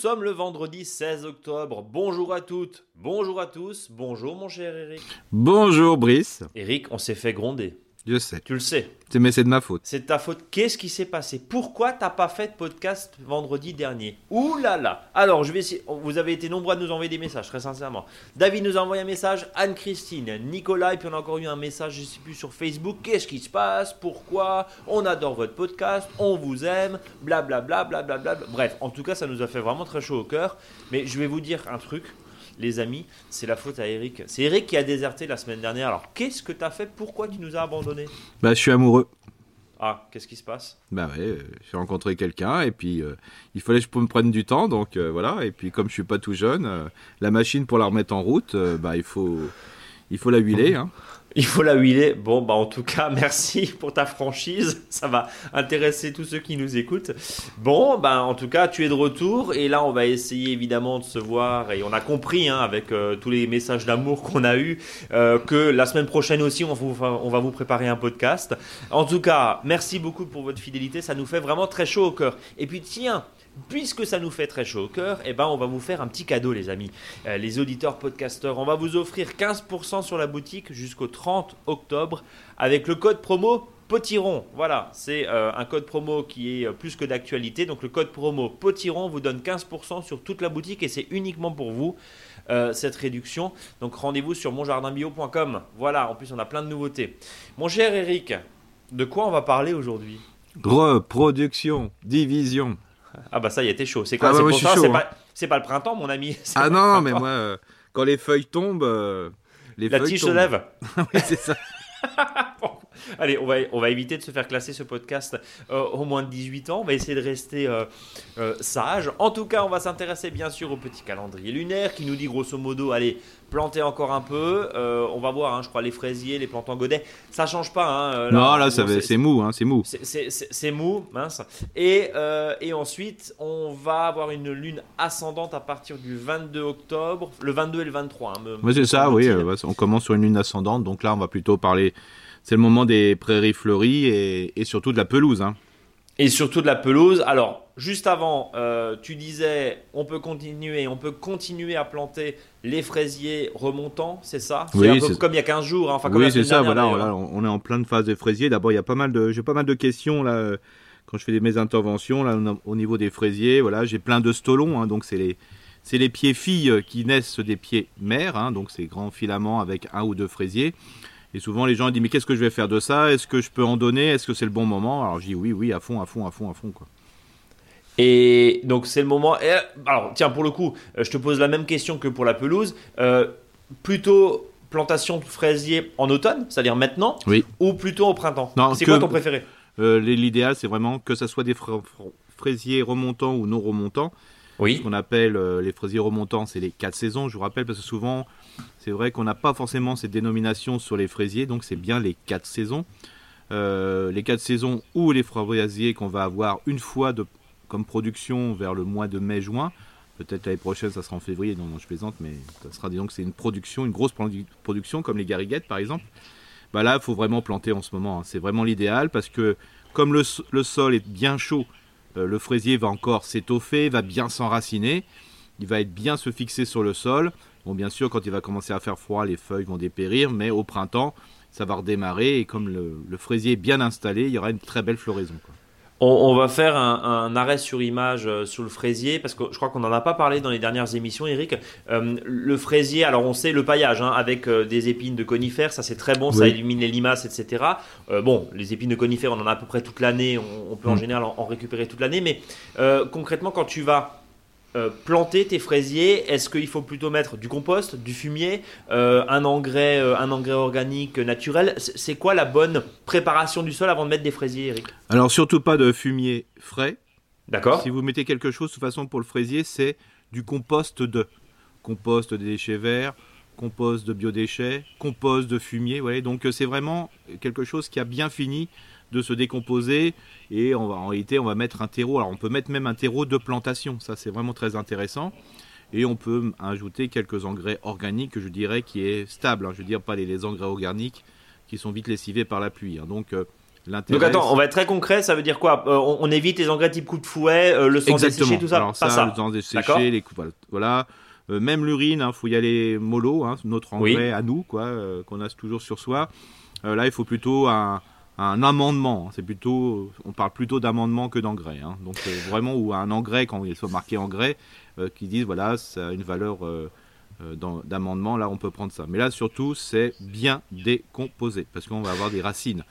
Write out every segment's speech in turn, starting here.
sommes le vendredi 16 octobre. Bonjour à toutes, bonjour à tous, bonjour mon cher Eric. Bonjour Brice. Eric, on s'est fait gronder. Je sais. Tu le sais. Mais c'est de ma faute. C'est de ta faute. Qu'est-ce qui s'est passé? Pourquoi t'as pas fait de podcast vendredi dernier? Ouh là là Alors, je vais essayer. Vous avez été nombreux à nous envoyer des messages, très sincèrement. David nous a envoyé un message, Anne-Christine, Nicolas, et puis on a encore eu un message, je sais plus, sur Facebook. Qu'est-ce qui se passe? Pourquoi? On adore votre podcast, on vous aime, blablabla, blablabla. Bref, en tout cas, ça nous a fait vraiment très chaud au cœur. Mais je vais vous dire un truc les amis, c'est la faute à Eric. C'est Eric qui a déserté la semaine dernière. Alors, qu'est-ce que tu as fait? Pourquoi tu nous as abandonnés? Bah, je suis amoureux. Ah, qu'est-ce qui se passe? Bah ouais, euh, j'ai rencontré quelqu'un et puis euh, il fallait que je me prenne du temps, donc euh, voilà. Et puis comme je suis pas tout jeune, la machine pour la remettre en route, bah il faut, il faut la huiler. Hein. Il faut la huiler. Bon, bah en tout cas, merci pour ta franchise. Ça va intéresser tous ceux qui nous écoutent. Bon, bah en tout cas, tu es de retour. Et là, on va essayer évidemment de se voir. Et on a compris, hein, avec euh, tous les messages d'amour qu'on a eus, euh, que la semaine prochaine aussi, on, on va vous préparer un podcast. En tout cas, merci beaucoup pour votre fidélité. Ça nous fait vraiment très chaud au cœur. Et puis, tiens, puisque ça nous fait très chaud au cœur, eh ben on va vous faire un petit cadeau les amis. Euh, les auditeurs podcasteurs, on va vous offrir 15% sur la boutique jusqu'au 30 octobre avec le code promo Potiron. Voilà, c'est euh, un code promo qui est euh, plus que d'actualité. Donc le code promo Potiron vous donne 15% sur toute la boutique et c'est uniquement pour vous cette réduction. Donc rendez-vous sur monjardinbio.com. Voilà, en plus on a plein de nouveautés. Mon cher Eric, de quoi on va parler aujourd'hui? Reproduction, division. Ah bah ça y t'es chaud. C'est quoi ah bah C'est hein. pas, pas, le printemps, mon ami. Ah non, mais moi, euh, quand les feuilles tombent, euh, les La tige se lève. oui, c'est ça. Allez, on va, on va éviter de se faire classer ce podcast euh, au moins de 18 ans. On va essayer de rester sage. En tout cas, on va s'intéresser bien sûr au petit calendrier lunaire qui nous dit grosso modo, allez, planter encore un peu. Euh, on va voir, hein, je crois, les fraisiers, les plantes en godet. Ça change pas. Hein, euh, non, là, c'est mou. Hein, c'est mou. C'est mou, mince. Et, euh, et ensuite, on va avoir une lune ascendante à partir du 22 octobre, le 22 et le 23. oui, c'est ça, oui. on commence sur une lune ascendante. Donc là, on va plutôt parler. C'est le moment des prairies fleuries et, et surtout de la pelouse. Hein et surtout de la pelouse. Alors, juste avant, euh, tu disais, on peut continuer, on peut continuer à planter les fraisiers remontants, c'est ça? Oui, c'est comme il y a 15 jours. Hein, enfin, oui, c'est ça. Voilà, on est en pleine phase des fraisiers. D'abord, il y a pas mal de, j'ai pas mal de questions là euh, quand je fais mes interventions là au niveau des fraisiers. Voilà, j'ai plein de stolons. Hein, donc c'est les c'est les pieds filles qui naissent des pieds mères, hein, donc ces grands filaments avec un ou deux fraisiers. Et souvent, les gens disent Mais qu'est-ce que je vais faire de ça? Est-ce que je peux en donner? Est-ce que c'est le bon moment? Alors, je dis Oui, oui, à fond, à fond, à fond, à fond. Quoi. Et donc, c'est le moment. alors, tiens, pour le coup, euh, je te pose la même question que pour la pelouse. Euh, plutôt plantation de fraisiers en automne, c'est-à-dire maintenant, oui. ou plutôt au printemps? C'est quoi ton préféré? euh, L'idéal, c'est vraiment que ce soit des fraisiers remontants ou non remontants. Ce qu'on appelle les fraisiers remontants, c'est les quatre saisons, je vous rappelle, parce que souvent, c'est vrai qu'on n'a pas forcément cette dénomination sur les fraisiers, donc c'est bien les quatre saisons. Euh, les quatre saisons ou les fraisiers qu'on va avoir une fois de, comme production vers le mois de mai-juin. Peut-être l'année prochaine, ça sera en février, non, je plaisante, mais ça sera, disons que c'est une production, une grosse production, comme les gariguettes par exemple. Bah là, il faut vraiment planter en ce moment. Hein. C'est vraiment l'idéal parce que comme le, sol est bien chaud, euh, le fraisier va encore s'étoffer, va bien s'enraciner, il va être bien se fixer sur le sol. Bon, bien sûr, quand il va commencer à faire froid, les feuilles vont dépérir, mais au printemps, ça va redémarrer et comme le, fraisier est bien installé, il y aura une très belle floraison. On, va faire un, arrêt sur image euh, sur le fraisier parce que je crois qu'on n'en a pas parlé dans les dernières émissions, Eric. Euh, le fraisier, alors on sait le paillage hein, avec euh, des épines de conifères, ça c'est très bon, ça élimine les limaces, etc. bon, les épines de conifères, on en a à peu près toute l'année, on, peut en mm. général en récupérer toute l'année, mais concrètement, quand tu vas euh, planter tes fraisiers, est-ce qu'il faut plutôt mettre du compost, du fumier, euh, un, engrais, euh, un engrais organique naturel? C'est quoi la bonne préparation du sol avant de mettre des fraisiers, Eric? Alors surtout pas de fumier frais. D'accord. Si vous mettez quelque chose, de toute façon pour le fraisier, c'est du compost de compost des déchets verts, compost de biodéchets, compost de fumier. Voyez donc c'est vraiment quelque chose qui a bien fini de se décomposer et on va, en réalité on va mettre un terreau. Alors on peut mettre même un terreau de plantation, ça c'est vraiment très intéressant. Et on peut ajouter quelques engrais organiques, je dirais, qui est stable. Hein. Je veux dire pas les, engrais organiques qui sont vite lessivés par la pluie. Hein. Donc euh, Donc attends, on va être très concret, ça veut dire quoi? On, évite les engrais type coup de fouet, le sang desséché, tout ça? Alors ça, ça. le sang desséché, les coups, voilà. même l'urine, il hein, faut y aller mollo, hein, notre engrais à nous, quoi, qu'on a toujours sur soi. là, il faut plutôt un, un amendement. Hein. C'est plutôt, on parle plutôt d'amendement que d'engrais. Hein. Donc euh, vraiment ou un engrais quand il soit marqué engrais, euh, qui disent voilà ça a une valeur euh, d'amendement. Là on peut prendre ça. Mais là surtout c'est bien décomposé parce qu'on va avoir des racines.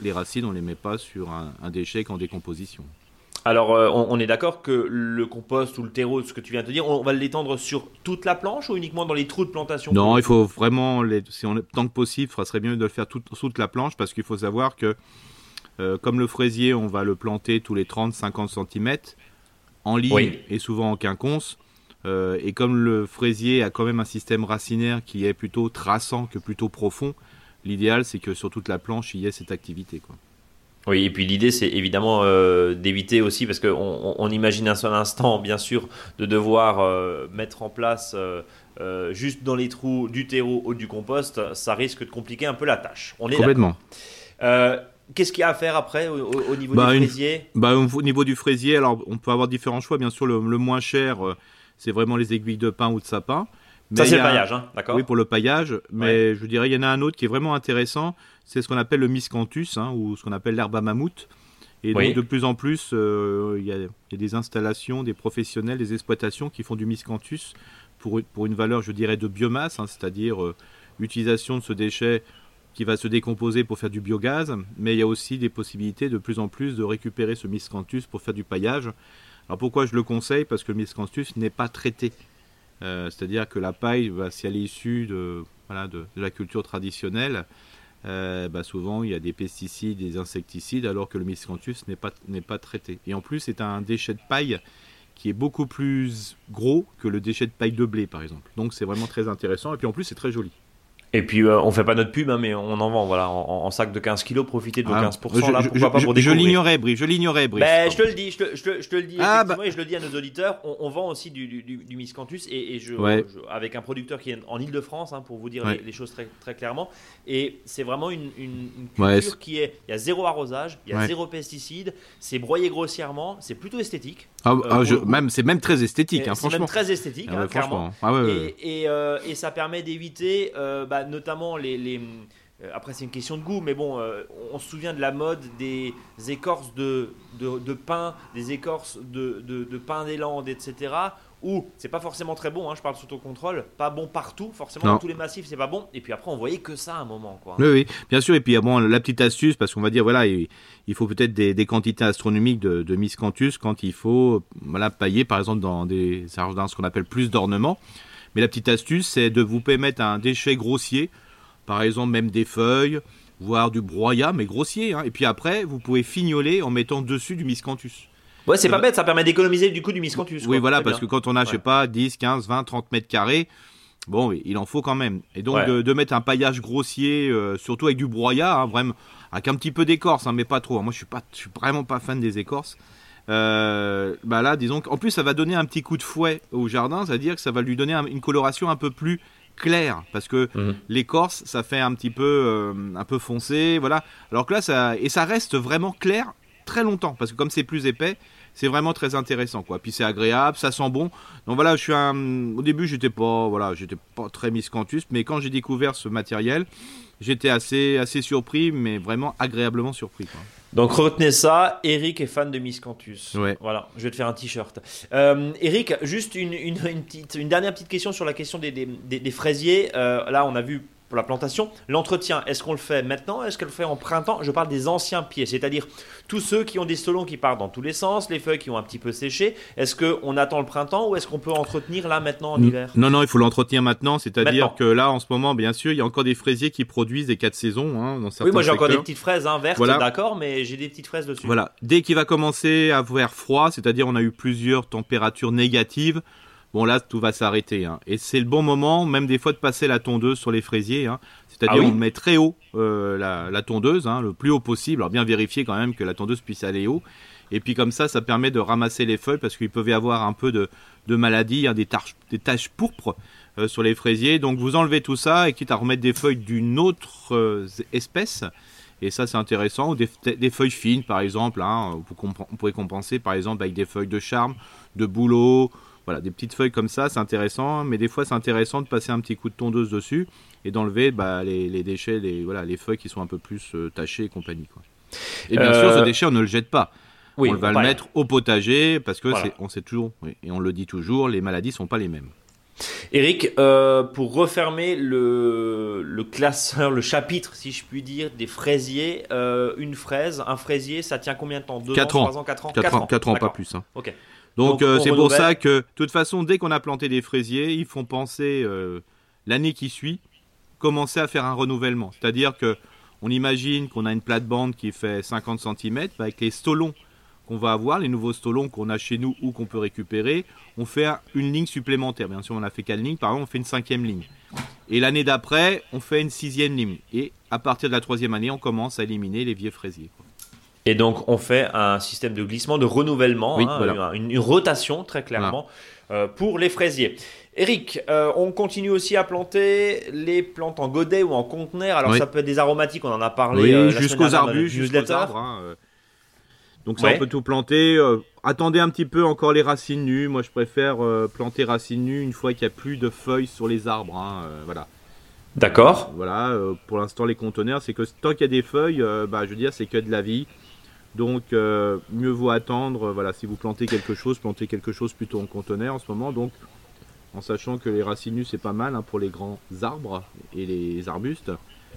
les racines on les met pas sur un, un déchet qu'en décomposition. Alors, euh, on, est d'accord que le compost ou le terreau, ce que tu viens de dire, on va l'étendre sur toute la planche ou uniquement dans les trous de plantation? Non, il faut vraiment, si on, tant que possible, ce serait mieux de le faire tout, toute la planche parce qu'il faut savoir que, euh, comme le fraisier, on va le planter tous les 30-50 cm en ligne et souvent en quinconce. Euh, et comme le fraisier a quand même un système racinaire qui est plutôt traçant que plutôt profond, l'idéal c'est que sur toute la planche il y ait cette activité. Quoi. Oui, et puis l'idée, c'est évidemment euh, d'éviter aussi, parce qu'on on, imagine un seul instant, bien sûr, de devoir euh, mettre en place euh, juste dans les trous du terreau ou du compost, ça risque de compliquer un peu la tâche. On est Complètement. Qu'est-ce qu'il y a à faire après au, niveau bah, du fraisier bah, Au niveau du fraisier, alors on peut avoir différents choix. Bien sûr, le, le moins cher, c'est vraiment les aiguilles de pin ou de sapin ça, c'est le paillage, hein, d'accord Oui, pour le paillage. Mais je dirais, il y en a un autre qui est vraiment intéressant. C'est ce qu'on appelle le miscanthus, hein, ou ce qu'on appelle l'herbe à mammouth. Et donc, de plus en plus, euh, il y, a des installations, des professionnels, des exploitations qui font du miscanthus pour, pour une valeur, je dirais, de biomasse, hein, c'est-à-dire euh, utilisation de ce déchet qui va se décomposer pour faire du biogaz. Mais il y a aussi des possibilités de plus en plus de récupérer ce miscanthus pour faire du paillage. Alors pourquoi je le conseille? Parce que le miscanthus n'est pas traité. Euh, c'est-à-dire que la paille, si elle est issue de, la culture traditionnelle, euh, bah, souvent il y a des pesticides, des insecticides, alors que le miscanthus n'est pas, n'est pas traité. Et en plus, c'est un déchet de paille qui est beaucoup plus gros que le déchet de paille de blé, par exemple. Donc c'est vraiment très intéressant. Et puis en plus, c'est très joli. Et puis, euh, on fait pas notre pub, hein, mais on en vend, voilà, en, sac de 15 kilos, profitez de vos 15%, ah, là, pourquoi je, pas pour Je l'ignorais, Brice, je l'ignorais, Brice. Ben, je te le dis, je te, je te, je te le dis, ah, bah. et je le dis à nos auditeurs, on, vend aussi du, du, du, miscanthus, et, et je, avec un producteur qui est en Ile-de-France, hein, pour vous dire les, choses très, très clairement, et c'est vraiment une, une, culture qui est, il y a zéro arrosage, il y a zéro pesticide, c'est broyé grossièrement, c'est plutôt esthétique. Ah, euh, je, même, c'est même très esthétique, hein, franchement. C'est même très esthétique, hein, clairement. Et, et, euh, et, ça permet d'éviter, euh, notamment les euh, après, c'est une question de goût, mais bon, euh, on se souvient de la mode des écorces de, de, pain, des écorces de, de, pain des Landes, etc. Où c'est pas forcément très bon, hein, je parle sous ton contrôle, pas bon partout, forcément dans tous les massifs c'est pas bon. Et puis après on voyait que ça à un moment. Quoi. Oui, oui, bien sûr. Et puis bon, la petite astuce, parce qu'on va dire voilà, il, faut peut-être des, quantités astronomiques de, de miscanthus quand il faut voilà, pailler par exemple dans, des, dans ce qu'on appelle plus d'ornements. Mais la petite astuce, c'est de vous permettre un déchet grossier par exemple même des feuilles, voire du broyat, mais grossier. Hein. Et puis après, vous pouvez fignoler en mettant dessus du miscanthus. Ouais, c'est pas bête, ça permet d'économiser du coup du miscanthus. Oui, voilà, parce que quand on a, je sais pas, 10, 15, 20, 30 mètres carrés, bon, il en faut quand même. Et donc de, mettre un paillage grossier, euh, surtout avec du broyat, hein, vraiment, avec un petit peu d'écorce, hein, mais pas trop. Moi, je suis pas, je suis vraiment pas fan des écorces. Euh, bah là, disons qu'en plus, ça va donner un petit coup de fouet au jardin, c'est-à-dire que ça va lui donner une coloration un peu plus clair parce que mhm. l'écorce ça fait un petit peu euh, un peu foncé voilà alors que là ça et ça reste vraiment clair très longtemps parce que comme c'est plus épais c'est vraiment très intéressant quoi puis c'est agréable ça sent bon donc voilà je suis un au début j'étais pas voilà j'étais pas très miscanthus mais quand j'ai découvert ce matériel j'étais assez assez surpris mais vraiment agréablement surpris quoi. Donc retenez ça, Eric est fan de Miscanthus. Ouais. Voilà, je vais te faire un t-shirt. Euh, Eric, juste une, une, petite, une dernière petite question sur la question des, des, des, fraisiers. Euh, là, on a vu pour la plantation. L'entretien, est-ce qu'on le fait maintenant Est-ce qu'on le fait en printemps? Je parle des anciens pieds, c'est-à-dire tous ceux qui ont des stolons qui partent dans tous les sens, les feuilles qui ont un petit peu séché. Est-ce qu'on attend le printemps ou est-ce qu'on peut entretenir là maintenant en hiver? Non, non, il faut l'entretenir maintenant. C'est-à-dire que là, en ce moment, bien sûr, il y a encore des fraisiers qui produisent des quatre saisons. Hein, dans certains oui, moi j'ai encore des petites fraises hein, vertes, d'accord, mais j'ai des petites fraises dessus. Voilà. Dès qu'il va commencer à faire froid, c'est-à-dire on a eu plusieurs températures négatives, bon là tout va s'arrêter. Hein. Et c'est le bon moment, même des fois, de passer la tondeuse sur les fraisiers. Hein. C'est-à-dire ah on met très haut euh, la, tondeuse, hein, le plus haut possible. Alors bien vérifier quand même que la tondeuse puisse aller haut. Et puis comme ça, ça permet de ramasser les feuilles parce qu'il peut y avoir un peu de, de maladie, hein, des, des taches pourpres euh, sur les fraisiers. Donc vous enlevez tout ça et quitte à remettre des feuilles d'une autre euh, espèce, Et ça, c'est intéressant. Ou des, des, feuilles fines, par exemple. Hein, on pourrait compenser, par exemple, avec des feuilles de charme, de bouleau. Voilà, des petites feuilles comme ça, c'est intéressant. Mais des fois, c'est intéressant de passer un petit coup de tondeuse dessus et d'enlever bah, les, déchets, les, voilà, les feuilles qui sont un peu plus euh, tachées et compagnie. Quoi. Et bien sûr, ce euh, déchet, on ne le jette pas. Oui, on va le mettre au potager parce que on sait toujours, et on le dit toujours, les maladies sont pas les mêmes. Eric, euh, pour refermer le, le, classeur, le chapitre, si je puis dire, des fraisiers, euh, une fraise, un fraisier, ça tient combien de temps? 2 ans, 3 ans, 4 ans? 4, ans, 4 ans pas plus. Hein. Donc euh, c'est pour ça que, de toute façon, dès qu'on a planté des fraisiers, ils font penser l'année qui suit, commencer à faire un renouvellement. C'est-à-dire que on imagine qu'on a une plate-bande qui fait 50 cm, avec les stolons qu'on va avoir, les nouveaux stolons qu'on a chez nous ou qu'on peut récupérer, on fait une ligne supplémentaire. Bien sûr, on a fait quatre lignes, par exemple, on fait une cinquième ligne. Et l'année d'après, on fait une sixième ligne. Et à partir de la troisième année, on commence à éliminer les vieux fraisiers. Et donc, on fait un système de glissement, de renouvellement, hein, une, rotation, très clairement, euh, pour les fraisiers. Eric, euh, on continue aussi à planter les plantes en godet ou en conteneur. Alors, ça peut être des aromatiques, on en a parlé oui, euh, jusqu'aux arbustes, jusqu'aux arbres. Hein, donc ça, on peut tout planter. Attendez un petit peu encore les racines nues. Moi, je préfère planter racines nues une fois qu'il n'y a plus de feuilles sur les arbres. Hein, voilà. D'accord. voilà. pour l'instant, les conteneurs, c'est que tant qu'il y a des feuilles, bah, je veux dire, c'est que de la vie. Donc, mieux vaut attendre. voilà, si vous plantez quelque chose, plantez quelque chose plutôt en conteneur en ce moment. Donc, en sachant que les racines nues, c'est pas mal hein, pour les grands arbres et les arbustes.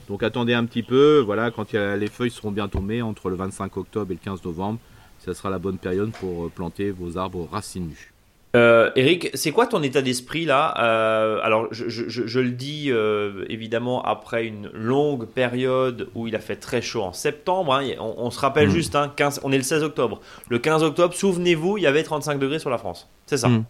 Donc attendez un petit peu, voilà, quand les feuilles seront bien tombées, entre le 25 octobre et le 15 novembre, ça sera la bonne période pour euh, planter vos arbres racines nues. Euh, Eric, c'est quoi ton état d'esprit là euh, Alors, je, le dis évidemment après une longue période où il a fait très chaud en septembre. Hein, on, se rappelle mm. juste, hein, on est le 16 octobre. Le 15 octobre, souvenez-vous, il y avait 35 degrés sur la France. C'est ça. Mm.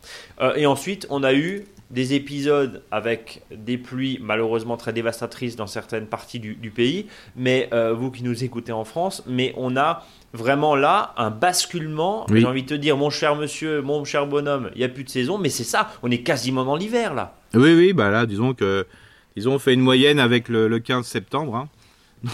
et ensuite, on a eu des épisodes avec des pluies malheureusement très dévastatrices dans certaines parties du, pays, mais euh, vous qui nous écoutez en France, mais on a vraiment là un basculement. J'ai envie de te dire, mon cher monsieur, mon cher bonhomme, il n'y a plus de saison, mais c'est ça, on est quasiment dans l'hiver là. Oui, oui, bah là, disons que ils ont fait une moyenne avec le, 15 septembre. Hein.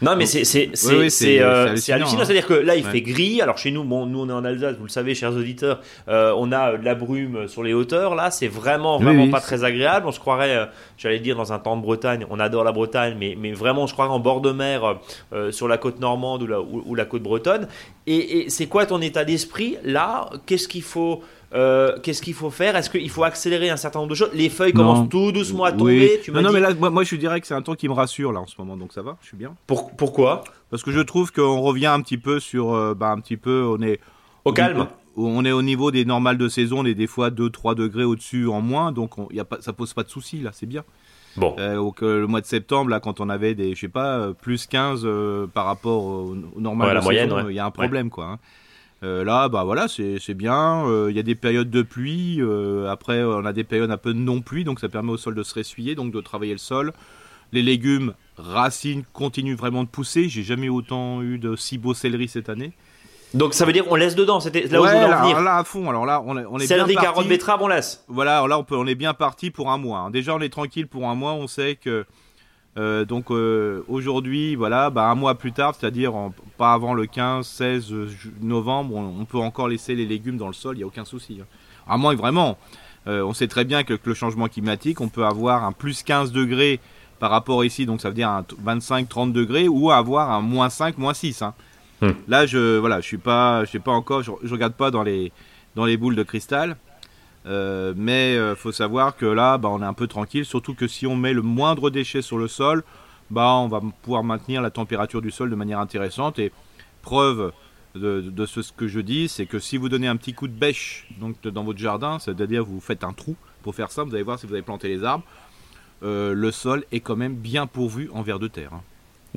Non, mais c'est euh, hallucinant. Hein. C'est-à-dire que là, il fait gris. Alors chez nous, bon, nous on est en Alsace, vous le savez, chers auditeurs, euh, on a de la brume sur les hauteurs. Là, c'est vraiment vraiment pas très agréable. On se croirait, euh, j'allais dire, dans un temps de Bretagne. On adore la Bretagne, mais mais vraiment, se croirait en bord de mer sur la côte normande ou la ou, la côte bretonne. Et, et c'est quoi ton état d'esprit là? Qu'est-ce qu'il faut euh, qu'est-ce qu'il faut faire? Est-ce qu'il faut accélérer un certain nombre de choses? Les feuilles commencent tout doucement à tomber. non, non mais là, moi, je dirais que c'est un temps qui me rassure là en ce moment, donc ça va, je suis bien. pourquoi? Parce que je trouve qu'on revient un petit peu sur, euh, bah, un petit peu, on est au calme. On est au niveau des normales de saison, on est des fois 2-3 degrés au-dessus en moins, donc on, y a pas, ça pose pas de soucis là, c'est bien. Bon. Euh, le mois de septembre, là, quand on avait des, je sais pas, plus 15 par rapport au, normal de la moyenne, il y a un problème, quoi. Hein. Euh, là, bah voilà, c'est bien. Euh, il y a des périodes de pluie. Euh, après, on a des périodes un peu de non-pluie, donc ça permet au sol de se ressuyer, donc de travailler le sol. Les légumes, racines, continuent vraiment de pousser. J'ai jamais autant eu de si beau céleri cette année. Donc ça veut dire qu'on laisse dedans, c'était là où je voulais en venir. Là, à fond, alors là on est, on est Céleri, bien carottes, betterave, on laisse. Voilà, là on, peut, on est bien parti pour un mois. Hein. Déjà on est tranquille pour un mois, on sait que euh, donc euh, aujourd'hui, voilà, bah, un mois plus tard, c'est-à-dire pas avant le 15-16 novembre, on, peut encore laisser les légumes dans le sol, il n'y a aucun souci. Hein. À moins vraiment, euh, on sait très bien que, le changement climatique, on peut avoir un plus 15 degrés par rapport ici, donc ça veut dire un 25-30 degrés, ou avoir un moins 5, moins 6. Hein. Hmm. Là, je voilà, je suis pas, je sais pas encore, je, regarde pas dans les dans les boules de cristal. Euh, mais euh, faut savoir que là, bah, on est un peu tranquille, surtout que si on met le moindre déchet sur le sol, bah, on va pouvoir maintenir la température du sol de manière intéressante. Et preuve de, ce, que je dis, c'est que si vous donnez un petit coup de bêche donc, dans votre jardin, c'est-à-dire vous faites un trou, pour faire ça, vous allez voir si vous avez planté les arbres, euh, le sol est quand même bien pourvu en verre de terre. Hein.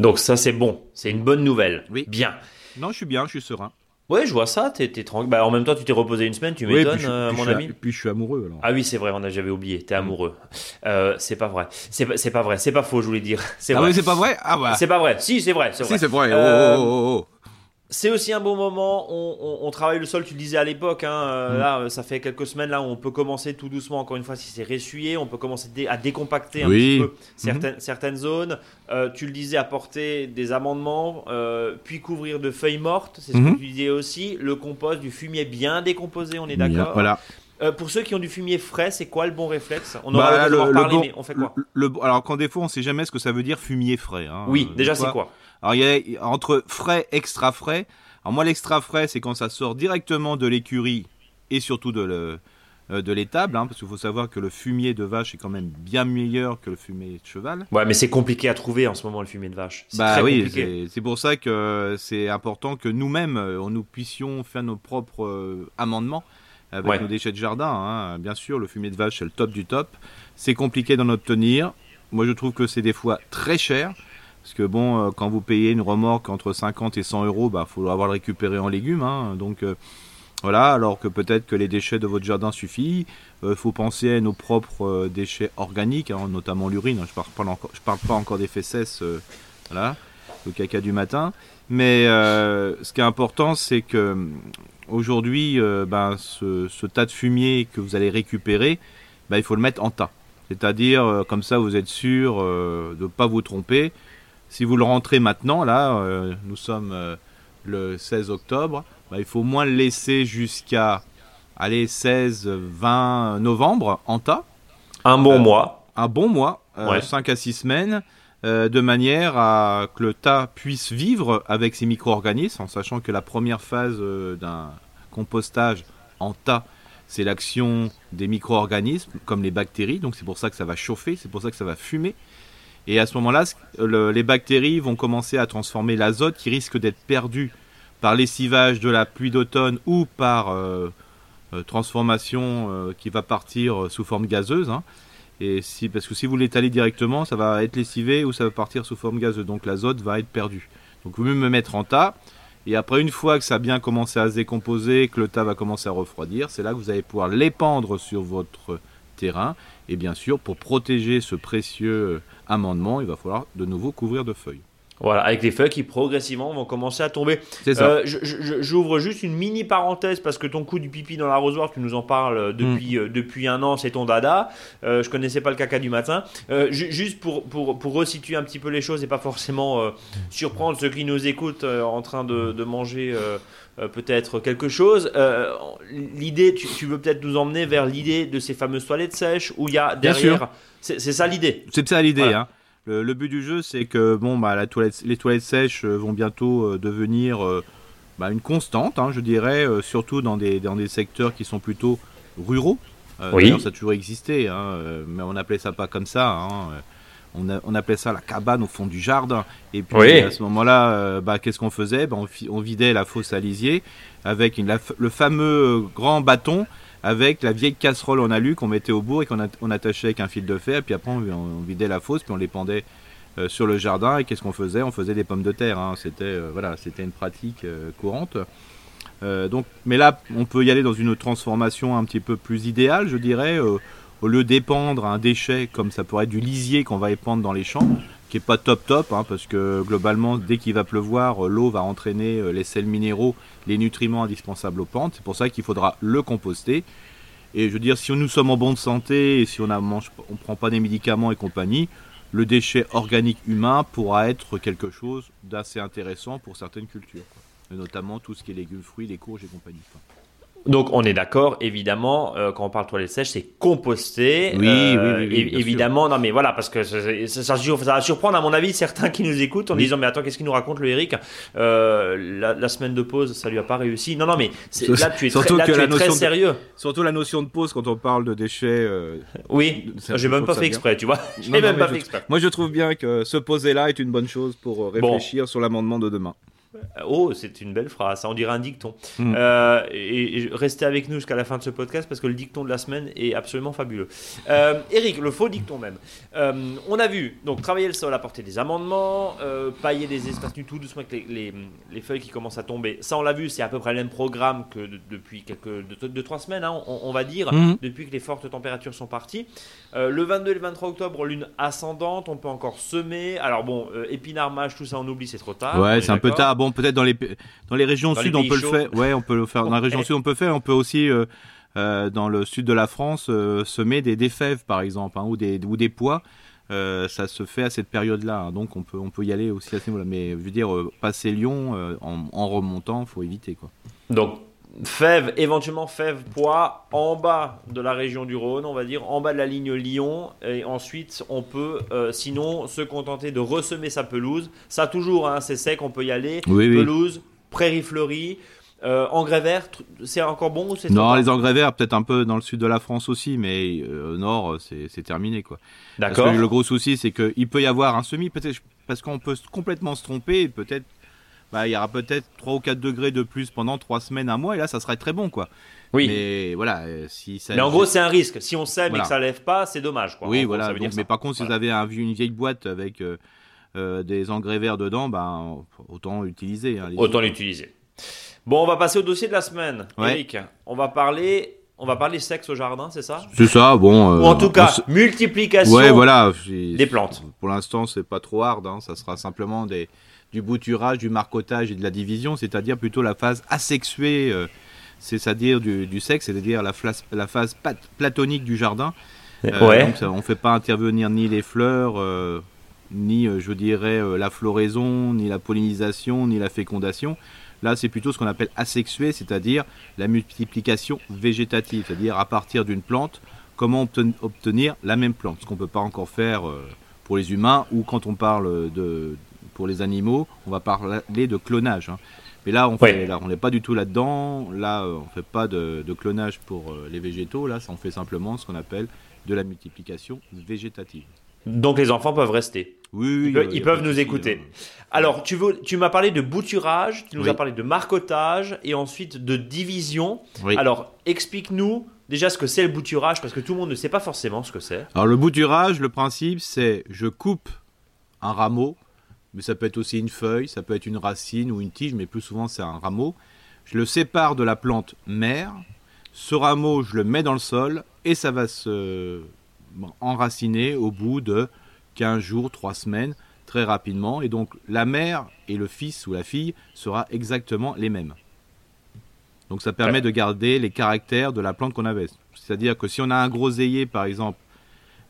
Donc ça c'est bon, c'est une bonne nouvelle. Oui. Bien. Non, je suis bien, je suis serein. Ouais, je vois ça, t'es, tranquille. Bah, en même temps, tu t'es reposé une semaine, tu m'étonnes, euh, mon ami. Et puis je suis amoureux alors. Ah oui, c'est vrai, on a, j'avais oublié, t'es mm. amoureux. Euh, c'est pas vrai. C'est, pas vrai, c'est pas faux, je voulais dire. C'est ah vrai. c'est pas vrai? Ah bah. C'est pas vrai. Si, c'est vrai. C'est vrai. Si, c'est vrai. Oh, oh, oh, oh. C'est aussi un bon moment. On, travaille le sol, tu le disais à l'époque. Hein, euh, mm. Là, ça fait quelques semaines là où on peut commencer tout doucement. Encore une fois, si c'est ressuyé, on peut commencer à décompacter un petit peu certaines, mm-hmm. certaines zones. Euh, tu le disais, apporter des amendements, euh, puis couvrir de feuilles mortes. C'est ce que mm-hmm. tu disais aussi. Le compost, du fumier bien décomposé, on est d'accord. Voilà. pour ceux qui ont du fumier frais, c'est quoi le bon réflexe? On aura bah, le, parler, mais on fait quoi? Alors, quand des fois, on sait jamais ce que ça veut dire fumier frais. Hein. Oui, déjà, c'est quoi? Alors il y a entre frais, extra frais. Alors moi l'extra frais c'est quand ça sort directement de l'écurie et surtout de le, euh, de l'étable, hein, parce qu'il faut savoir que le fumier de vache est quand même bien meilleur que le fumier de cheval. Ouais, mais c'est compliqué à trouver en ce moment le fumier de vache. Bah oui, c'est pour ça que c'est important que nous-mêmes, euh, nous puissions faire nos propres euh, amendements avec nos déchets de jardin. Hein. Bien sûr, le fumier de vache c'est le top du top. C'est compliqué d'en obtenir. Moi, je trouve que c'est des fois très cher. Parce que bon, euh, quand vous payez une remorque entre 50 et 100 euros, bah faut avoir le récupéré en légumes. Hein. donc euh, voilà, alors que peut-être que les déchets de votre jardin suffisent. Il euh, faut penser à nos propres déchets organiques, hein, notamment l'urine. Je parle parle pas encore des fesses, voilà, le caca du matin. Mais ce qui est important, c'est que aujourd'hui, ben, ce, tas de fumier que vous allez récupérer, ben, il faut le mettre en tas. C'est-à-dire, comme ça, vous êtes sûr de ne pas vous tromper. Si vous le rentrez maintenant, là, euh, nous sommes euh, le 16 octobre, bah, il faut au moins le laisser jusqu'à allez, 16, 20 novembre en tas. Un bon euh, mois. Un bon mois, 5 à 6 semaines, de manière à que le tas puisse vivre avec ses micro-organismes, en sachant que la première phase d'un compostage en tas, c'est l'action des micro-organismes, comme les bactéries, donc c'est pour ça que ça va chauffer, c'est pour ça que ça va fumer. Et à ce moment-là, les bactéries vont commencer à transformer l'azote qui risque d'être perdu par lessivage de la pluie d'automne ou par euh, euh, transformation euh, qui va partir sous forme gazeuse. Hein. Et parce que si vous l'étalez directement, ça va être lessivé ou ça va partir sous forme gazeuse. Donc l'azote va être perdu. Donc vous mieux me mettre en tas. Et après, une fois que ça a bien commencé à se décomposer, que le tas va commencer à refroidir, c'est là que vous allez pouvoir l'épandre sur votre terrain. Et bien sûr, pour protéger ce précieux amendement, il va falloir de nouveau couvrir de feuilles. Voilà, avec les feuilles qui progressivement vont commencer à tomber. C'est ça. Euh, j'ouvre juste une mini parenthèse parce que ton coup du pipi dans l'arrosoir, tu nous en parles euh, depuis, mm. euh, depuis un an, c'est ton dada. Euh, je connaissais pas le caca du matin. juste pour, pour, pour, resituer un petit peu les choses et pas forcément surprendre ceux qui nous écoutent en train de, de manger peut-être quelque chose. l'idée, tu, veux peut-être nous emmener vers l'idée de ces fameuses toilettes sèches où il y a derrière. C'est ça l'idée. C'est ça l'idée. Hein. Le, but du jeu, c'est que bon, bah, la toilette, les toilettes sèches euh, vont bientôt euh, devenir euh, bah, une constante, hein, je dirais, surtout dans des, dans des secteurs qui sont plutôt ruraux. oui. Ça a toujours existé, hein, mais on appelait ça pas comme ça. Hein, on, on, appelait ça la cabane au fond du jardin. Et puis à ce moment-là, bah, qu'est-ce qu'on faisait? Bah, on, on, vidait la fosse à lisier avec une, le fameux grand bâton avec la vieille casserole en alu qu'on mettait au bout et qu'on on attachait avec un fil de fer. Puis après, on, vidait la fosse, puis on les pendait euh, sur le jardin. Et qu'est-ce qu'on faisait? On faisait des pommes de terre. Hein. C'était euh, voilà, c'était une pratique euh, courante. donc, mais là, on peut y aller dans une transformation un petit peu plus idéale, je dirais. au lieu d'épandre un déchet comme ça pourrait être du lisier qu'on va épandre dans les champs, qui est pas top top, hein, parce que globalement, dès qu'il va pleuvoir, l'eau va entraîner les sels minéraux les nutriments indispensables aux plantes. C'est pour ça qu'il faudra le composter. Et je veux dire, si nous sommes en bonne santé et si on ne prend pas des médicaments et compagnie, le déchet organique humain pourra être quelque chose d'assez intéressant pour certaines cultures, notamment tout ce qui est légumes, fruits, les courges et compagnie. Donc on est d'accord, évidemment, euh, quand on parle de toilettes sèches, c'est composter. Oui, euh, oui, évidemment. Non, mais voilà, parce que ça, ça, va surprendre à mon avis certains qui nous écoutent en disant mais attends, qu'est-ce qu'il nous raconte le Eric euh, la, semaine de pause, ça lui a pas réussi. Non, non, mais là tu es, surtout très, là, tu es très sérieux. surtout la notion de pause quand on parle de déchets. oui, j'ai même pas fait exprès, tu vois. J'ai même pas fait exprès. Moi, je trouve bien que se poser là est une bonne chose pour réfléchir sur l'amendement de demain. Oh, c'est une belle phrase, ça on dirait un dicton. Hmm. Euh, et, restez avec nous jusqu'à la fin de ce podcast parce que le dicton de la semaine est absolument fabuleux. Euh, Eric, le faux dicton même. Euh, on a vu donc travailler le sol, apporter des amendements, pailler des espaces nus tout doucement avec les, les, feuilles qui commencent à tomber. Ça on l'a vu, c'est à peu près le même programme que depuis quelques deux, trois semaines, hein, on, va dire, hmm. depuis que les fortes températures sont parties. le 22 et le 23 octobre, lune ascendante, on peut encore semer. Alors bon, épinard, mâche, tout ça on oublie, c'est trop tard. Ouais, c'est un peu tard bon, peut-être dans les dans les régions Dans sud, les on peut chauds. le faire. Ouais, on peut le faire. Dans la région sud, on peut le faire. On peut aussi euh, euh, dans le sud de la France euh, semer des, des fèves, par exemple, hein, ou des ou des pois. Euh, ça se fait à cette période-là, hein, donc on peut on peut y aller aussi à ce niveau-là. Mais je veux dire, euh, passer Lyon euh, en, en remontant, faut éviter quoi. Donc, fèves, éventuellement fèves, pois, en bas de la région du Rhône, on va dire, en bas de la ligne Lyon. Et ensuite, on peut, euh, sinon, se contenter de ressemer sa pelouse. Ça, toujours, hein, c'est sec, on peut y aller. Oui, oui. Pelouse, prairie fleurie, euh, engrais vert, c'est encore bon ou c'est Non, les engrais verts, peut-être un peu dans le sud de la France aussi, mais euh, au nord, c'est terminé quoi. D'accord. le gros souci, c'est qu'il peut y avoir un semis, peut-être parce qu'on peut complètement se tromper, peut-être, bah, il y aura peut-être 3 ou 4 degrés de plus pendant 3 semaines, un mois, et là, ça serait très bon, quoi. Oui. Mais voilà, euh, si ça. Mais en gros, c'est un risque. Si on sème et Voilà. que ça lève pas, c'est dommage. Quoi. Oui, voilà. donc, mais par contre, si vous avez un- une vieille boîte avec euh, euh, des engrais verts dedans, ben, autant utiliser. hein, Autant l'utiliser. Bon, on va passer au dossier de la semaine. Ouais. Eric, on va parler, on va parler sexe au jardin, c'est ça? C'est ça, bon. Ou en tout cas, multiplication Ouais, voilà. des plantes. Pour l'instant, c'est pas trop hard. hein, Ça sera simplement des, du bouturage, du marcotage et de la division, c'est-à-dire plutôt la phase asexuée, euh, c'est-à-dire du, du sexe, c'est-à-dire la, phase- la phase pat- platonique du jardin. Euh, ouais. donc ça, on fait pas intervenir ni les fleurs, euh, ni, je dirais, la floraison, ni la pollinisation, ni la fécondation. Là, c'est plutôt ce qu'on appelle asexué, c'est-à-dire la multiplication végétative, c'est-à-dire à partir d'une plante, comment obten- obtenir la même plante, ce qu'on ne peut pas encore faire pour les humains ou quand on parle de pour les animaux, on va parler de clonage. hein. Mais là, on Ouais. n'est pas du tout là-dedans. Là, euh, on fait pas de, de clonage pour euh, les végétaux. Là, on fait simplement ce qu'on appelle de la multiplication végétative. Donc les enfants peuvent rester. Oui, oui, Ils, peuvent- ils peuvent nous écouter. hein. Alors, tu, veux, tu m'as parlé de bouturage, tu nous Oui. as parlé de marcotage et ensuite de division. Oui. Alors, explique-nous déjà ce que c'est le bouturage parce que tout le monde ne sait pas forcément ce que c'est. Alors le bouturage, le principe, c'est je coupe un rameau, mais ça peut être aussi une feuille, ça peut être une racine ou une tige, mais plus souvent c'est un rameau. Je le sépare de la plante mère. Ce rameau, je le mets dans le sol et ça va se enraciner au bout de 15 jours, 3 semaines, très rapidement. Et donc la mère et le fils ou la fille sera exactement les mêmes. Donc ça permet Ouais. de garder les caractères de la plante qu'on avait. C'est-à-dire que si on a un groseillier par exemple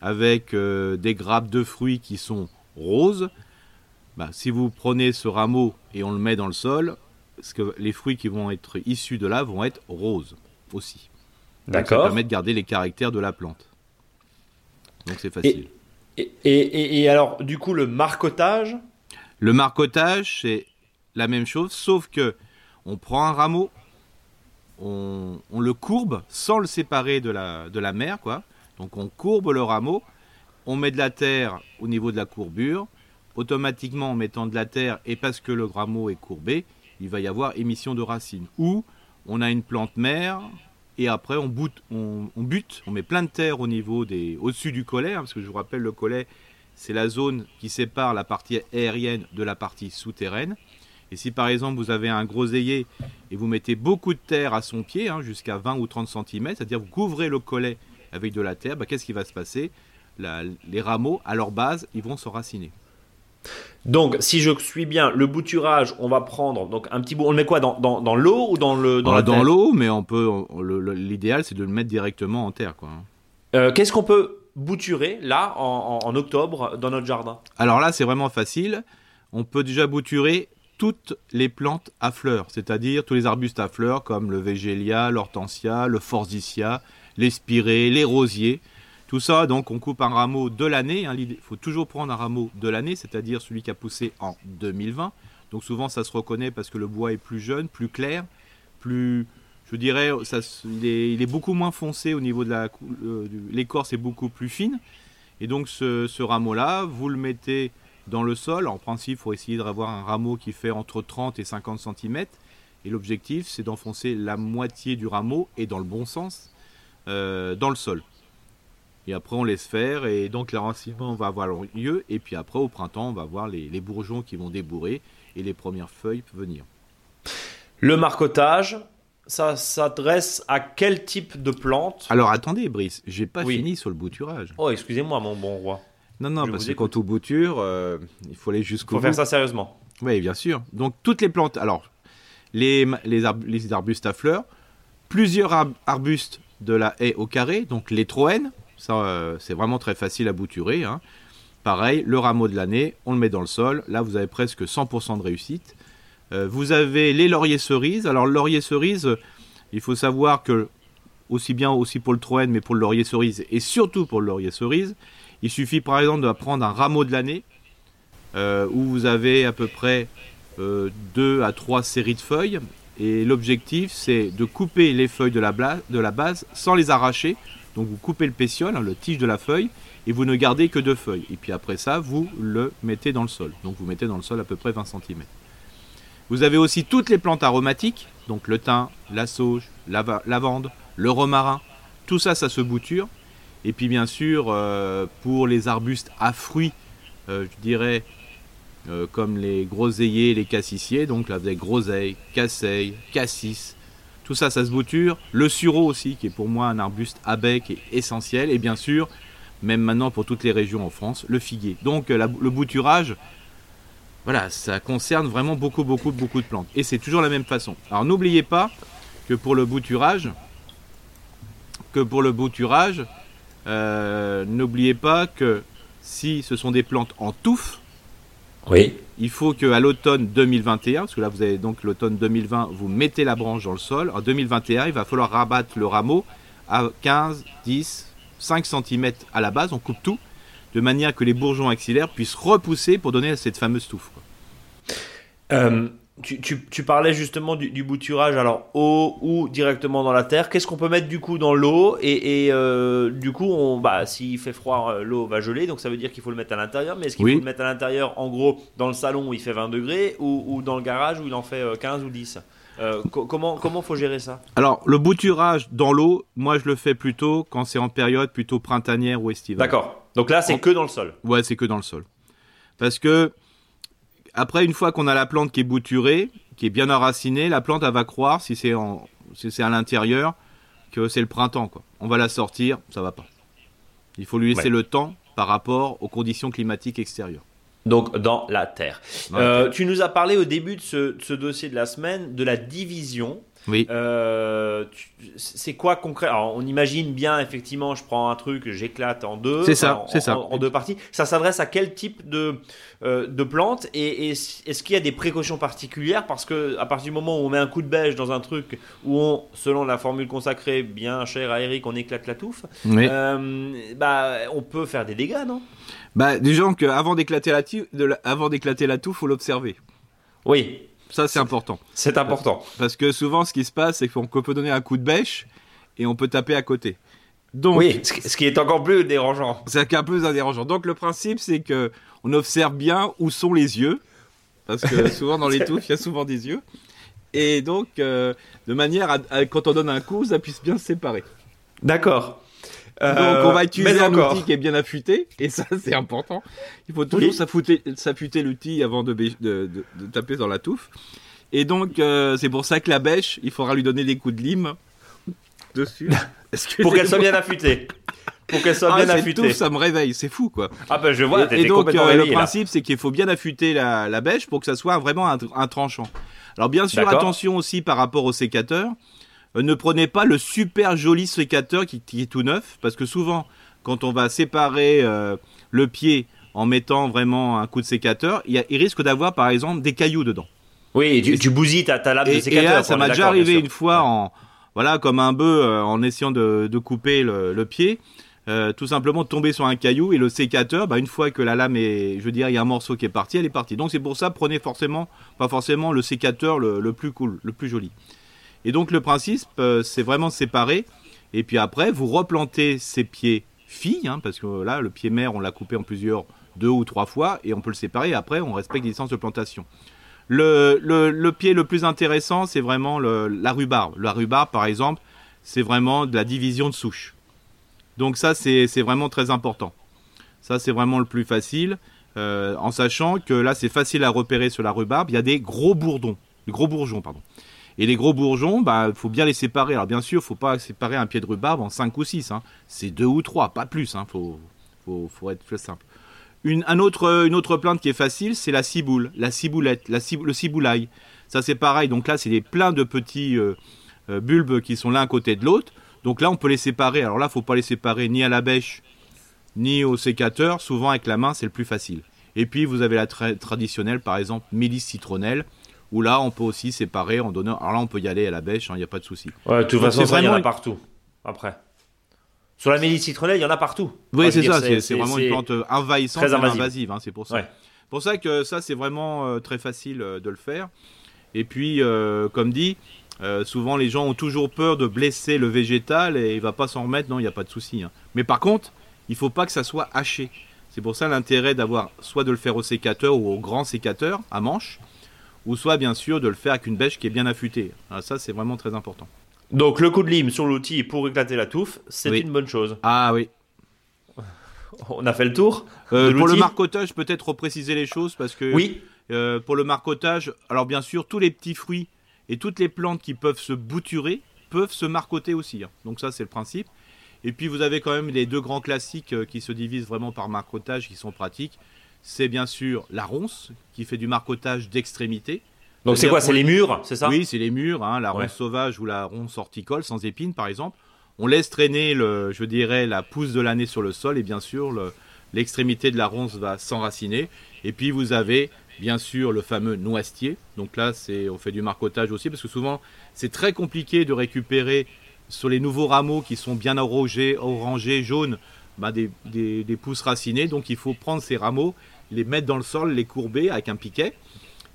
avec euh, des grappes de fruits qui sont roses, bah, si vous prenez ce rameau et on le met dans le sol, parce que les fruits qui vont être issus de là vont être roses aussi. Donc, Ça D'accord. permet de garder les caractères de la plante. Donc c'est facile. Et, et- et- et alors, du coup, le marcotage, Le marcotage, c'est la même chose, sauf que on prend un rameau, on, on le courbe sans le séparer de la, de la mer, quoi. Donc on courbe le rameau, on met de la terre au niveau de la courbure, automatiquement en mettant de la terre, et parce que le rameau est courbé, il va y avoir émission de racines. Ou on a une plante mère, et après on, boute, on, bute, on met plein de terre au niveau des, au-dessus du collet, hein, parce que je vous rappelle, le collet, c'est la zone qui sépare la partie aérienne de la partie souterraine. Et si par exemple vous avez un groseillier et vous mettez beaucoup de terre à son pied, hein, jusqu'à 20 ou 30 cm, c'est-à-dire vous couvrez le collet avec de la terre, bah, qu'est-ce qui va se passer? Les rameaux, à leur base, ils vont s'enraciner. Donc si je suis bien, le bouturage, on va prendre donc un petit bout. On le met quoi dans, dans, dans l'eau ou dans le dans Dans, la dans terre l'eau, mais on peut. L'idéal, c'est de le mettre directement en terre, quoi. Euh, Qu'est-ce qu'on peut bouturer là en, en- en octobre dans notre jardin? Alors là, c'est vraiment facile. On peut déjà bouturer toutes les plantes à fleurs, c'est-à-dire tous les arbustes à fleurs comme le végélia, l'hortensia, le forsythia, les spirées, les rosiers. Tout ça, donc, on coupe un rameau de l'année. hein. Il faut toujours prendre un rameau de l'année, c'est-à-dire celui qui a poussé en 2020. Donc souvent, ça se reconnaît parce que le bois est plus jeune, plus clair, plus, je dirais, il, est, beaucoup moins foncé au niveau de la, euh, l'écorce est beaucoup plus fine. Et donc ce, ce rameau-là, vous le mettez dans le sol. En principe, il faut essayer d'avoir un rameau qui fait entre 30 et 50 cm. Et l'objectif, c'est d'enfoncer la moitié du rameau, et dans le bon sens, euh, dans le sol. Et après, on laisse faire, et donc l'enracinement va avoir lieu. Et puis après, au printemps, on va voir les, les bourgeons qui vont débourrer et les premières feuilles venir. Le marcotage, ça s'adresse à quel type de plante? Alors attendez, Brice, j'ai pas Oui. fini sur le bouturage. Oh, excusez-moi, mon bon roi. Non, non, Je parce que quand on bouture, euh, il faut aller jusqu'au Faut bout. faire ça sérieusement. Oui, bien sûr. Donc toutes les plantes, alors les, les, arbustes à fleurs, plusieurs arbustes de la haie au carré, donc les troènes, ça euh, c'est vraiment très facile à bouturer. Hein. Pareil, le rameau de l'année, on le met dans le sol, là vous avez presque 100% de réussite. Euh, vous avez les lauriers cerises, alors le laurier cerise, il faut savoir que aussi bien aussi pour le troène, mais pour le laurier cerise, et surtout pour le laurier cerise, il suffit par exemple de prendre un rameau de l'année, euh, où vous avez à peu près euh, deux à trois séries de feuilles, et l'objectif c'est de couper les feuilles de la, de la, base sans les arracher, donc vous coupez le pétiole, hein, le tige de la feuille, et vous ne gardez que deux feuilles, et puis après ça, vous le mettez dans le sol, donc vous mettez dans le sol à peu près 20 cm. Vous avez aussi toutes les plantes aromatiques, donc le thym, la sauge, la lavande, le romarin, tout ça, ça se bouture. Et puis bien sûr, euh, pour les arbustes à fruits, euh, je dirais euh, comme les groseilliers, les cassissiers, donc là avec groseilles, casseilles, cassis, tout ça, ça se bouture. Le sureau aussi, qui est pour moi un arbuste à bec essentiel. Et bien sûr, même maintenant pour toutes les régions en France, le figuier. Donc le bouturage, voilà, ça concerne vraiment beaucoup, beaucoup, beaucoup de plantes. Et c'est toujours la même façon. Alors n'oubliez pas que pour le bouturage, que pour le bouturage, euh, n'oubliez pas que si ce sont des plantes en touffe, oui. il faut qu'à l'automne 2021, parce que là vous avez donc l'automne 2020, vous mettez la branche dans le sol. En 2021, il va falloir rabattre le rameau à 15, 10, 5 cm à la base, on coupe tout de manière que les bourgeons axillaires puissent repousser pour donner cette fameuse touffe. Euh, tu, parlais justement du, bouturage, alors eau ou directement dans la terre. Qu'est-ce qu'on peut mettre du coup dans l'eau Et, euh, du coup, on, bah, s'il fait froid, euh, l'eau va geler, donc ça veut dire qu'il faut le mettre à l'intérieur. Mais est-ce qu'il faut le mettre à l'intérieur, en gros, dans le salon où il fait 20 degrés ou, dans le garage où il en fait 15 ou 10 comment comment faut gérer ça? Alors le bouturage dans l'eau, moi je le fais plutôt quand c'est en période plutôt printanière ou estivale. D'accord. Donc là, c'est que dans le sol. Ouais, c'est que dans le sol. Parce que après, une fois qu'on a la plante qui est bouturée, qui est bien enracinée, la plante elle va croire, si c'est en, si c'est à l'intérieur, que c'est le printemps. Quoi. On va la sortir, ça va pas. Il faut lui laisser le temps par rapport aux conditions climatiques extérieures. Donc dans la terre. Euh, tu nous as parlé au début de ce, de ce, dossier de la semaine de la division oui. Euh, c'est quoi concret On imagine bien, effectivement, je prends un truc, j'éclate en deux. C'est ça, c'est ça. En, deux parties. Ça s'adresse à quel type de, euh, de plante Et, est-ce qu'il y a des précautions particulières? Parce que à partir du moment où on met un coup de beige dans un truc où on, selon la formule consacrée, bien cher à Eric, on éclate la touffe, euh, bah, on peut faire des dégâts, non? Bah, disons qu'avant d'éclater la, avant d'éclater la touffe, faut l'observer. Oui, ça, c'est important. C'est important. Parce que souvent, ce qui se passe, c'est qu'on peut donner un coup de bêche et on peut taper à côté. Donc, oui, ce qui est encore plus dérangeant. C'est encore plus dérangeant. Donc le principe, c'est que on observe bien où sont les yeux, parce que souvent dans les touffes, il y a souvent des yeux. Et donc, euh, de manière à, quand on donne un coup, ça puisse bien se séparer. D'accord. Donc on va euh, utiliser un outil qui est bien affûté, et ça c'est important. Il faut toujours s'affûter l'outil avant de, de, taper dans la touffe. Et donc euh, c'est pour ça que la bêche, il faudra lui donner des coups de lime dessus. pour qu'elle soit bien affûtée. Pour qu'elle soit ah, bien affûtée. Touffe, ça me réveille, c'est fou quoi. Ah ben je vois. Et, donc euh, le principe c'est qu'il faut bien affûter la, la, bêche pour que ça soit vraiment un, un tranchant. Alors bien sûr attention aussi par rapport au sécateur. Euh, ne prenez pas le super joli sécateur qui, est tout neuf, parce que souvent, quand on va séparer euh, le pied en mettant vraiment un coup de sécateur, il, risque d'avoir par exemple des cailloux dedans. Oui, tu, tu bousilles ta, lame de sécateur. Et ça m'a déjà arrivé une fois en voilà comme un bœuf euh, en essayant de, couper le, pied. tout simplement tomber sur un caillou et le sécateur, bah, une fois que la lame est, je veux dire, il y a un morceau qui est parti, elle est partie. Donc c'est pour ça, prenez forcément, pas forcément le sécateur le plus cool, le plus joli. Et donc le principe, euh, c'est vraiment séparer. Et puis après, vous replantez ces pieds filles, hein, parce que là, le pied mère, on l'a coupé en plusieurs, deux ou trois fois, et on peut le séparer. après, on respecte les distances de plantation. Le, pied le plus intéressant, c'est vraiment la rhubarbe. La rhubarbe, par exemple, c'est vraiment de la division de souche. Donc ça, c'est vraiment très important. Ça, c'est vraiment le plus facile, euh, en sachant que là, c'est facile à repérer sur la rhubarbe. Il y a des gros bourdons, des gros bourgeons, pardon. Et les gros bourgeons, bah, faut bien les séparer. Alors bien sûr, faut pas séparer un pied de rhubarbe en 5 ou 6. Hein. C'est 2 ou 3, pas plus. Hein. Faut, faut, être plus simple. Une, un autre, une autre plante qui est facile, c'est la ciboule, la ciboulette, la le ciboulaille. Ça c'est pareil, donc là c'est plein de petits euh, euh, bulbes qui sont l'un côté de l'autre. Donc là on peut les séparer. Alors là faut pas les séparer ni à la bêche ni au sécateur. Souvent avec la main c'est le plus facile. Et puis vous avez la traditionnelle par exemple mélisse citronnelle où là on peut aussi séparer en donnant. Alors là on peut y aller à la bêche, il hein, n'y a pas de souci. Ouais, de toute façon ça il y en a partout. Après. Sur la mélisse citronnelle, il y en a partout. Oui, c'est ça, c'est vraiment une plante euh, envahissante très invasive, hein, c'est pour ça. Pour ça que ça, c'est vraiment euh, très facile euh, de le faire. Et puis, comme dit, souvent les gens ont toujours peur de blesser le végétal et il va pas s'en remettre, non, il n'y a pas de souci. Hein. Mais par contre, il faut pas que ça soit haché. C'est pour ça l'intérêt d'avoir soit de le faire au sécateur ou au grand sécateur à manche, ou soit bien sûr de le faire avec une bêche qui est bien affûtée. Ah, ça, c'est vraiment très important. Donc le coup de lime sur l'outil pour éclater la touffe, c'est une bonne chose. Ah oui. On a fait le tour. Euh, pour le marcotage, peut-être repréciser les choses parce que oui. Euh, pour le marcotage, alors bien sûr, tous les petits fruits et toutes les plantes qui peuvent se bouturer peuvent se marcoter aussi. Hein. Donc ça, c'est le principe. Et puis vous avez quand même les deux grands classiques euh, qui se divisent vraiment par marcotage, qui sont pratiques. C'est bien sûr la ronce, qui fait du marcotage d'extrémité. Donc c'est quoi? C'est les murs, c'est ça? Oui, c'est les murs, hein, la ronce sauvage ou la ronce horticole sans épines par exemple. On laisse traîner, le, je dirais, la pousse de l'année sur le sol et bien sûr l'extrémité de la ronce va s'enraciner. Et puis vous avez bien sûr le fameux noisetier. Donc là, c'est on fait du marcotage aussi parce que souvent c'est très compliqué de récupérer sur les nouveaux rameaux qui sont bien orangés, orangés jaunes, bah, des, des, des pousses racinées. Donc il faut prendre ces rameaux, les mettre dans le sol, les courber avec un piquet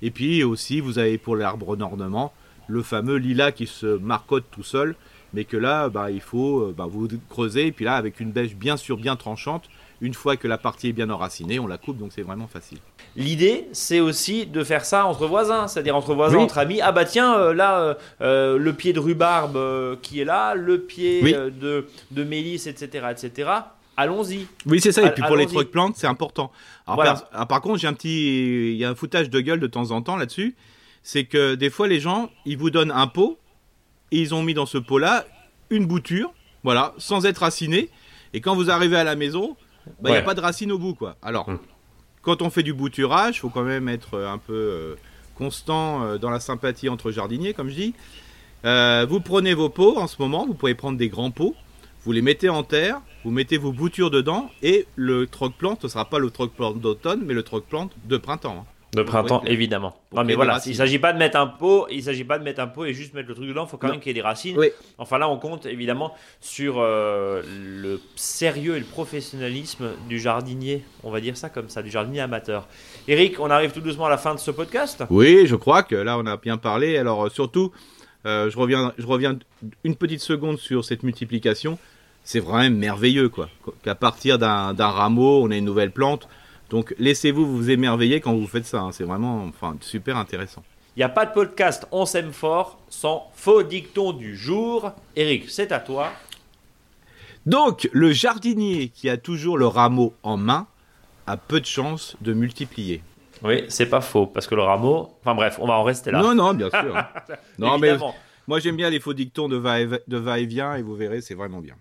et puis aussi, vous avez pour l'arbre d'ornement le fameux lilas qui se marcote tout seul, mais que là, bah, il faut euh, bah, vous creuser, et puis là, avec une bêche bien sûr bien tranchante, une fois que la partie est bien enracinée, on la coupe, donc c'est vraiment facile. L'idée, c'est aussi de faire ça entre voisins, c'est-à-dire entre voisins, entre amis. Ah bah tiens, euh, là, euh, le pied de rhubarbe qui est là, le pied de, de mélisse, etc., etc allons-y. Oui, c'est ça. Et puis pour les trucs plantes, c'est important. Par, contre, j'ai un petit, il y a un foutage de gueule de temps en temps là-dessus. C'est que des fois, les gens, ils vous donnent un pot et ils ont mis dans ce pot-là une bouture, voilà, sans être raciné. Et quand vous arrivez à la maison, bah, il n'y a pas de racine au bout, quoi. Alors, hum. quand on fait du bouturage, il faut quand même être un peu euh, constant euh, dans la sympathie entre jardiniers, comme je dis. Euh, vous prenez vos pots en ce moment, vous pouvez prendre des grands pots, vous les mettez en terre, vous mettez vos boutures dedans et le troc-plante, ce ne sera pas le troc-plante d'automne, mais le troc-plante de printemps. Hein. De printemps, évidemment. Non, mais voilà, il s'agit pas de mettre un pot, il s'agit pas de mettre un pot et juste mettre le truc dedans. Il faut quand même qu'il y ait des racines. Enfin là, on compte évidemment sur euh, le sérieux et le professionnalisme du jardinier. On va dire ça comme ça, du jardinier amateur. Eric, on arrive tout doucement à la fin de ce podcast? Oui, je crois que là, on a bien parlé. Alors euh, surtout, euh, je reviens, je reviens une petite seconde sur cette multiplication c'est vraiment merveilleux, quoi. Qu'à partir d'un rameau, on a une nouvelle plante. Donc laissez-vous vous émerveiller quand vous faites ça. Hein. C'est vraiment enfin, super intéressant. Il n'y a pas de podcast On s'aime fort sans faux dicton du jour. Eric, c'est à toi. Donc, le jardinier qui a toujours le rameau en main a peu de chances de multiplier. Oui, c'est pas faux, parce que le rameau. Enfin bref, on va en rester là. Non, non, bien sûr. Hein. non, mais moi j'aime bien les faux dictons de va-et-vient et vous verrez, c'est vraiment bien.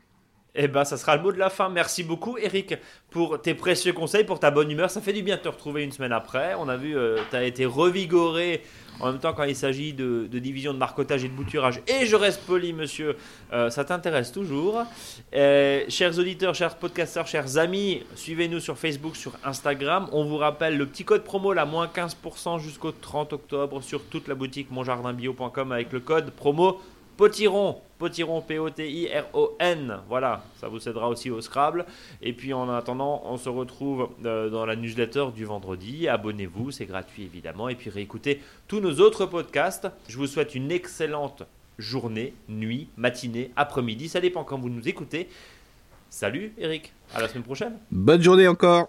Eh ben, ça sera le mot de la fin. Merci beaucoup, Eric, pour tes précieux conseils, pour ta bonne humeur. Ça fait du bien de te retrouver une semaine après. On a vu, euh, tu as été revigoré en même temps quand il s'agit de, division de marcotage et de bouturage. Et je reste poli, monsieur, euh, ça t'intéresse toujours. Euh, chers auditeurs, chers podcasteurs, chers amis, suivez-nous sur Facebook, sur Instagram. On vous rappelle le petit code promo, la moins 15% jusqu'au 30 octobre sur toute la boutique monjardinbio.com avec le code promo Potiron, Potiron, P-O-T-I-R-O-N. Voilà, ça vous aidera aussi au Scrabble. Et puis en attendant, on se retrouve euh, dans la newsletter du vendredi. Abonnez-vous, c'est gratuit évidemment. Et puis réécoutez tous nos autres podcasts. Je vous souhaite une excellente journée, nuit, matinée, après-midi. Ça dépend quand vous nous écoutez. Salut Eric, à la semaine prochaine. Bonne journée encore.